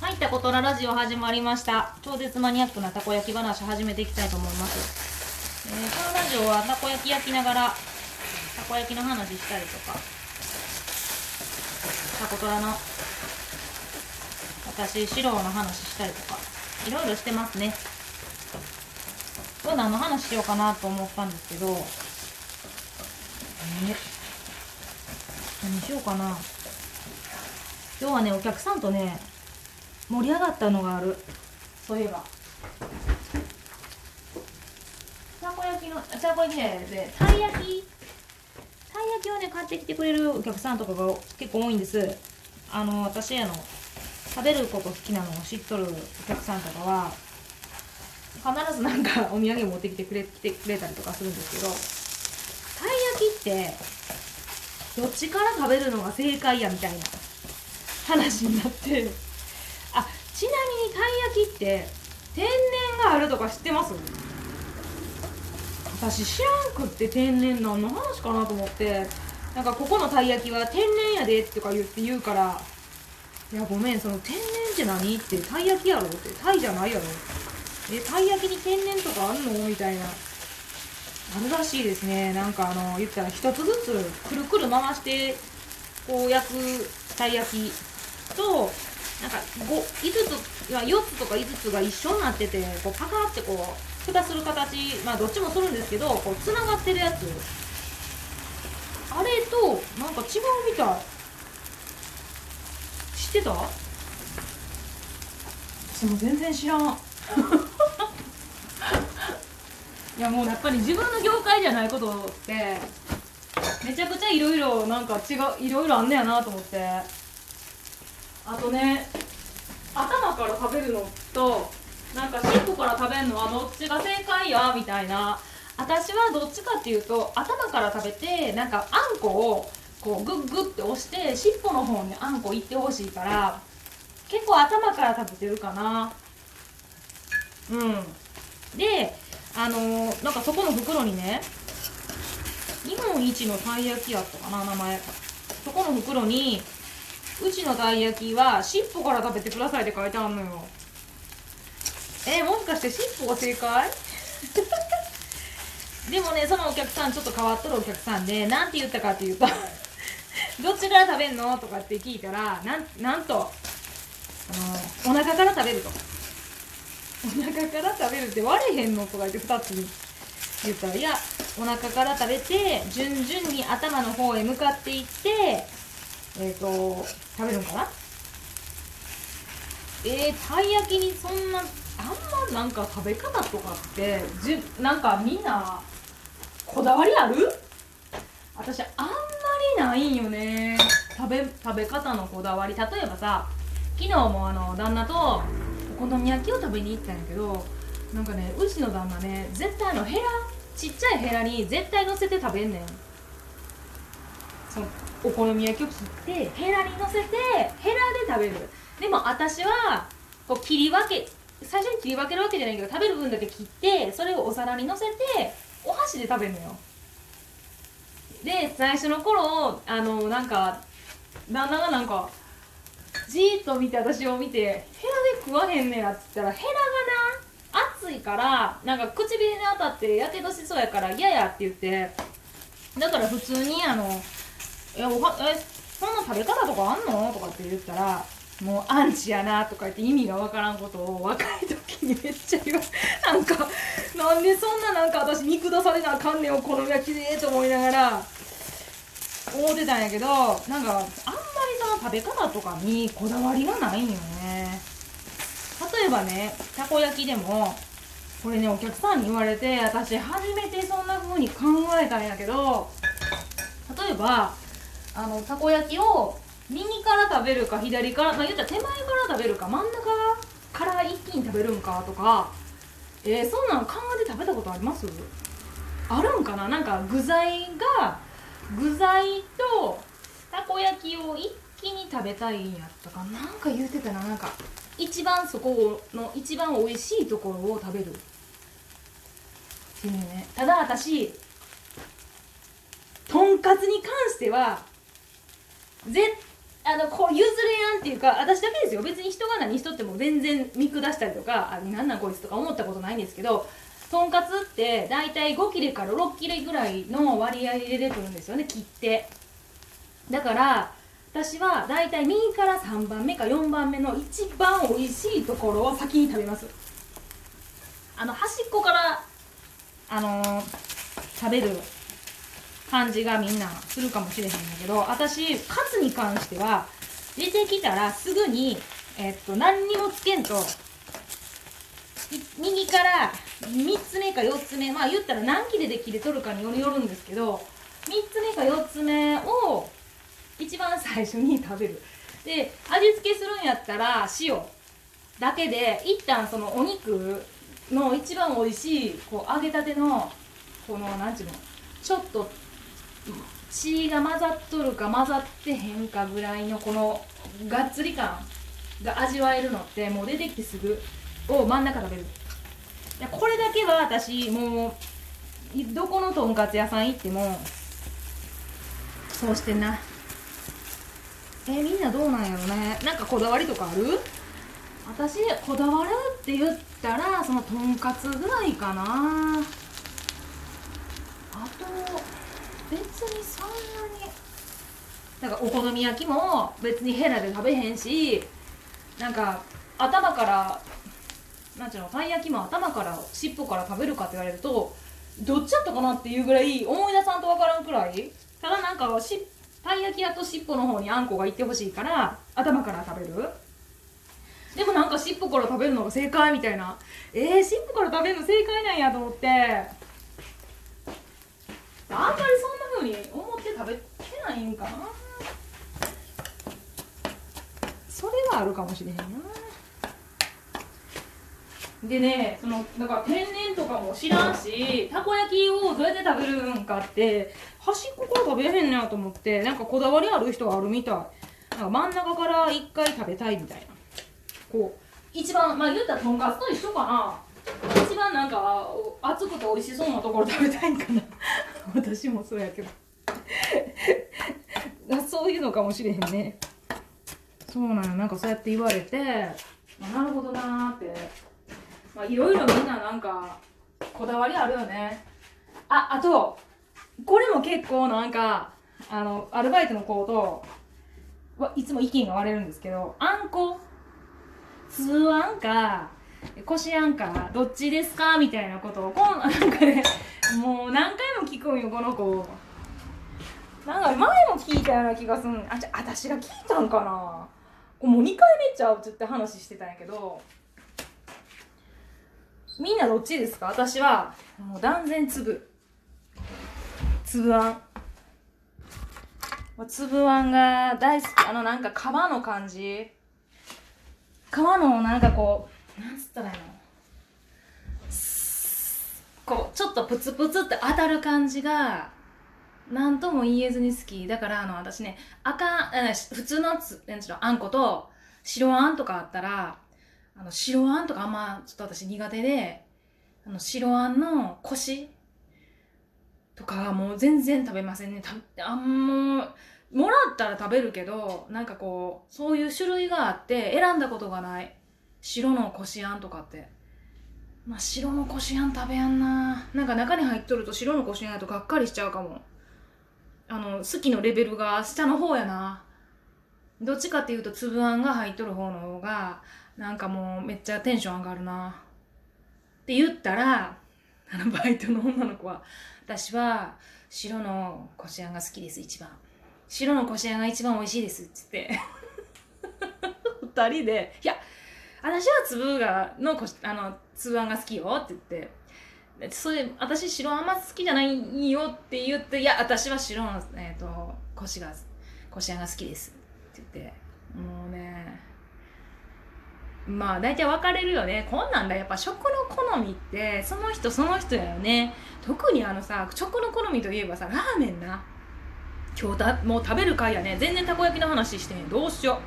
はい、たことらラジオ始まりました。超絶マニアックなたこ焼き話始めていきたいと思います。えーこのラジオはたこ焼き焼きながら、たこ焼きの話したりとか、たことらの、私、四郎の話したりとか、いろいろしてますね。今日何の話しようかなと思ったんですけど、え何しようかな。今日はね、お客さんとね、盛り上がったのがある。そういえば。たこ焼きのたこ焼きねでたい焼き。たい焼きをね買ってきてくれるお客さんとかが結構多いんです。あの私あの食べること好きなのを知っとるお客さんとかは必ずなんか お土産持ってきてくれてくれたりとかするんですけどたい焼きってどっちから食べるのが正解やみたいな話になって。ちなみにたい焼きって天然があるとか知ってます？私知らんくって天然何の話かなと思って。なんかここのたい焼きは天然やでとか言って言うからいやごめんその天然って何ってたい焼きやろって。たいじゃないやろ。えたい焼きに天然とかあんのみたいな。あるらしいですね。なんかあの言ったら一つずつくるくる回してこう焼くたい焼きとついや4つとか5つが一緒になっててこうパカってこう蓋する形まあどっちもするんですけどこうつながってるやつ。あれとなんか違うみたい。知ってた？私も全然知らん。いやもうやっぱり自分の業界じゃないことってめちゃくちゃいろいろなんか違ういろいろあんねやなと思って。あとね頭から食べるのとなんか尻尾から食べるのはどっちが正解やみたいな。私はどっちかっていうと頭から食べてなんかあんこをこうグッグッて押して尻尾の方にあんこいってほしいから結構頭から食べてるかな。うん。であのーなんかそこの袋にね日本一のたい焼きやったかな名前。そこの袋にうちのたい焼きは尻尾から食べてくださいって書いてあるのよ。えもしかして尻尾が正解？でもねそのお客さんちょっと変わっとるお客さんでなんて言ったかっていうと どっちから食べんのとかって聞いたらなんなんとあお腹から食べると。お腹から食べるって割れへんのとか言って2つ言ったらいやお腹から食べて順々に頭の方へ向かっていってえっ、と食べるのかな？えー、たい焼きにそんなあんまなんか食べ方とかってじゅなんかみんなこだわりある？私あんまりないんよね。食べ食べ方のこだわり。例えばさ昨日もあの旦那とお好み焼きを食べに行ったんやけどなんかねうちの旦那ね絶対あのヘラちっちゃいヘラに絶対乗せて食べんねん。そのお好み焼きを切ってヘラに乗せてヘラで食べる。でも私はこう切り分け最初に切り分けるわけじゃないけど食べる分だけ切ってそれをお皿に乗せてお箸で食べるのよ。で最初の頃あのなんか旦那がなんかじーっと見て私を見て「ヘラで食わへんねや」っつったらヘラがな熱いからなんか唇に当たってやけどしそうやから嫌やって言ってだから普通にあの「えおはえそんな食べ方とかあんの?」とかって言ったら「もうアンチやな」とか言って意味がわからんことを若い時にめっちゃ言わなんかなんでそんななんか私見下されなあかんねんお好み焼きでと思いながら思ってたんやけどなんかあんまりその食べ方とかにこだわりがないんよね例えばねたこ焼きでもこれねお客さんに言われて私初めてそんな風に考えたんやけど例えばあのたこ焼きを右から食べるか左からまあ言ったら手前から食べるか真ん中から一気に食べるんかとかえー、そんなん考えて食べたことあります？あるんかな？なんか具材が具材とたこ焼きを一気に食べたいんやったかな？んか言うてたな。なんか一番そこの一番美味しいところを食べる。っていうね。ただ私とんかつに関してはぜあのこう譲れやんっていうか私だけですよ。別に人が何しとっても全然見下したりとかあなんなんこいつとか思ったことないんですけどとんかつって大体5切れから6切れぐらいの割合で出てくるんですよね切って。だから私は大体右から3番目か4番目の一番美味しいところを先に食べます。あの端っこからあのー、食べる感じがみんなするかもしれへんだけど私カツに関しては出てきたらすぐにえっと何にもつけんと右から3つ目か4つ目まあ言ったら何切れで切れとるかによるよるんですけど3つ目か4つ目を一番最初に食べる。で味付けするんやったら塩だけで一旦そのお肉の一番美味しいこう揚げたてのこの何ていうのちょっと血が混ざっとるか混ざってへんかぐらいのこのがっつり感が味わえるのってもう出てきてすぐを真ん中食べる。これだけは私もうどこのとんかつ屋さん行ってもそうしてんな。え、みんなどうなんやろね。なんかこだわりとかある？私こだわるって言ったらそのとんかつぐらいかな。あと別にそんなになんかお好み焼きも別にヘラで食べへんしなんか頭からなんちゅうのたい焼きも頭から尻尾から食べるかって言われるとどっちやったかなっていうぐらい思い出さんとわからんくらい。ただなんかしたい焼き屋と尻尾の方にあんこがいってほしいから頭から食べる。でもなんか尻尾から食べるのが正解みたいな。えー、尻尾から食べるの正解なんやと思って。あんまりそんな風に思って食べてないんかな。それはあるかもしれへんな。でねそのだか天然とかも知らんしたこ焼きをどうやって食べるんかって端っこから食べへんねやと思ってなんかこだわりある人があるみたい。なんか真ん中から一回食べたいみたいな。こう一番まあ言ったらとんかつと一緒かな。一番なんか熱くて美味しそうなところ食べたいんかな。私もそうやけど。そういうのかもしれへんね。そうなのなんかそうやって言われて、まあ、なるほどなって。まあ、いろいろみんななんかこだわりあるよね。ああとこれも結構なんかあのアルバイトの子といつも意見が割れるんですけどあんこ？通あんか？こしあんかどっちですか？みたいなことをこんなんかねもう何回も聞くんよこの子。なんか前も聞いたような気がすんあじゃ私が聞いたんかな？もう2回目ちゃうって話してたんやけど。みんなどっちですか？私はもう断然粒。粒あん。粒あんが大好き。あのなんか皮の感じ。皮のなんかこうなんつったらいいのこうちょっとプツプツって当たる感じが何とも言えずに好きだからあの私ね赤普通のつなんちのあんこと白あんとかあったらあの白あんとかあんまちょっと私苦手であの白あんのコシとかもう全然食べませんね。あんももらったら食べるけどなんかこうそういう種類があって選んだことがない。白のこしあんとかって。まあ白のこしあん食べやんな。なんか中に入っとると白のこしあんやとがっかりしちゃうかも。あの好きのレベルが下の方やな。どっちかっていうと粒あんが入っとる方の方がなんかもうめっちゃテンション上がるな。って言ったらあのバイトの女の子は私は白のこしあんが好きです一番。白のこしあんが一番美味しいですっつって。2人でいや私は粒がのこあの粒あんが好きよって言ってそれ私白あんま好きじゃないよって言っていや私は白の、えーと、とこしがこしあんが好きですって言ってもうねまあ大体分かれるよね。こんなんだ。やっぱ食の好みってその人その人やよね。特にあのさ食の好みといえばさラーメンな。今日だもう食べる回やね。全然たこ焼きの話してへん。どうしよ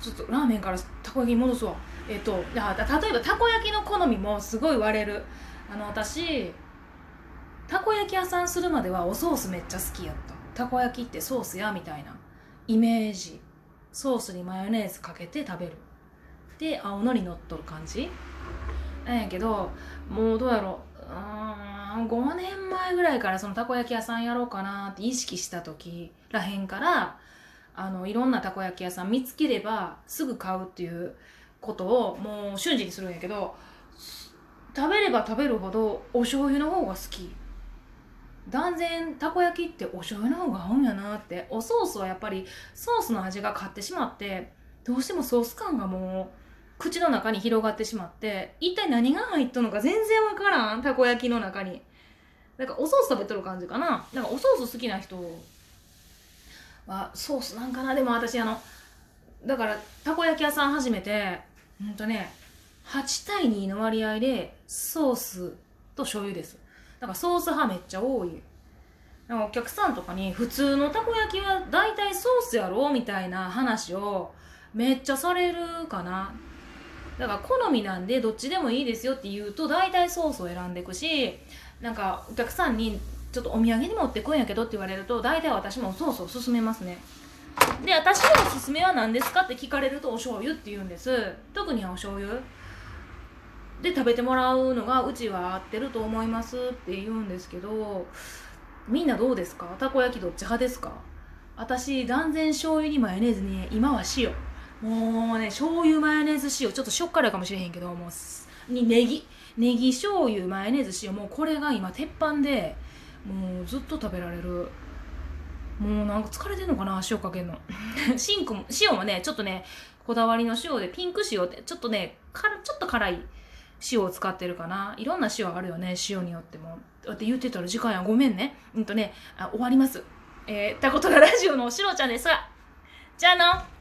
う。ちょっとラーメンからこ焼きに戻すわ。えっと例えばたこ焼きの好みもすごい割れる。あの私たこ焼き屋さんするまではおソースめっちゃ好きやった。たこ焼きってソースやみたいな。イメージ。ソースにマヨネーズかけて食べる。で青のり乗っとる感じ。なんやけどもうどうやろう。うん5年前ぐらいからそのたこ焼き屋さんやろうかなって意識した時らへんからあのいろんなたこ焼き屋さん見つければすぐ買うっていうことをもう瞬時にするんやけど食べれば食べるほどお醤油の方が好き。断然たこ焼きってお醤油の方が合うんやなって。おソースはやっぱりソースの味が勝ってしまってどうしてもソース感がもう口の中に広がってしまって一体何が入っとるのか全然わからんたこ焼きの中に。なんかおソース食べとる感じかな。なんかおソース好きな人はソースなんかな？でも私あのだからたこ焼き屋さん始めてほんとね8対2の割合でソースと醤油です。だからソース派めっちゃ多い。お客さんとかに普通のたこ焼きは大体ソースやろ？みたいな話をめっちゃされるかな。だから好みなんでどっちでもいいですよって言うと大体ソースを選んでいくしなんかお客さんにちょっとお土産に持ってこいんやけどって言われると大体私もソースを勧めますね。で私のおすすめは何ですかって聞かれるとお醤油って言うんです。特にお醤油。で食べてもらうのがうちは合ってると思いますって言うんですけどみんなどうですか？たこ焼きどっち派ですか？私断然醤油にマヨネーズに今は塩。もうね醤油マヨネーズ塩。ちょっとしょっからかもしれへんけどもうにネギ。ネギ醤油マヨネーズ塩。もうこれが今鉄板でもうずっと食べられる。もうなんか疲れてんのかな塩かけんの。シンクも塩もねちょっとねこだわりの塩でピンク塩ってちょっとねかちょっと辛い塩を使ってるかな。いろんな塩あるよね塩によっても。だって言ってたら時間やごめんね。うんとねあ終わります。えー、たことがラジオのおしろちゃんですが。じゃあの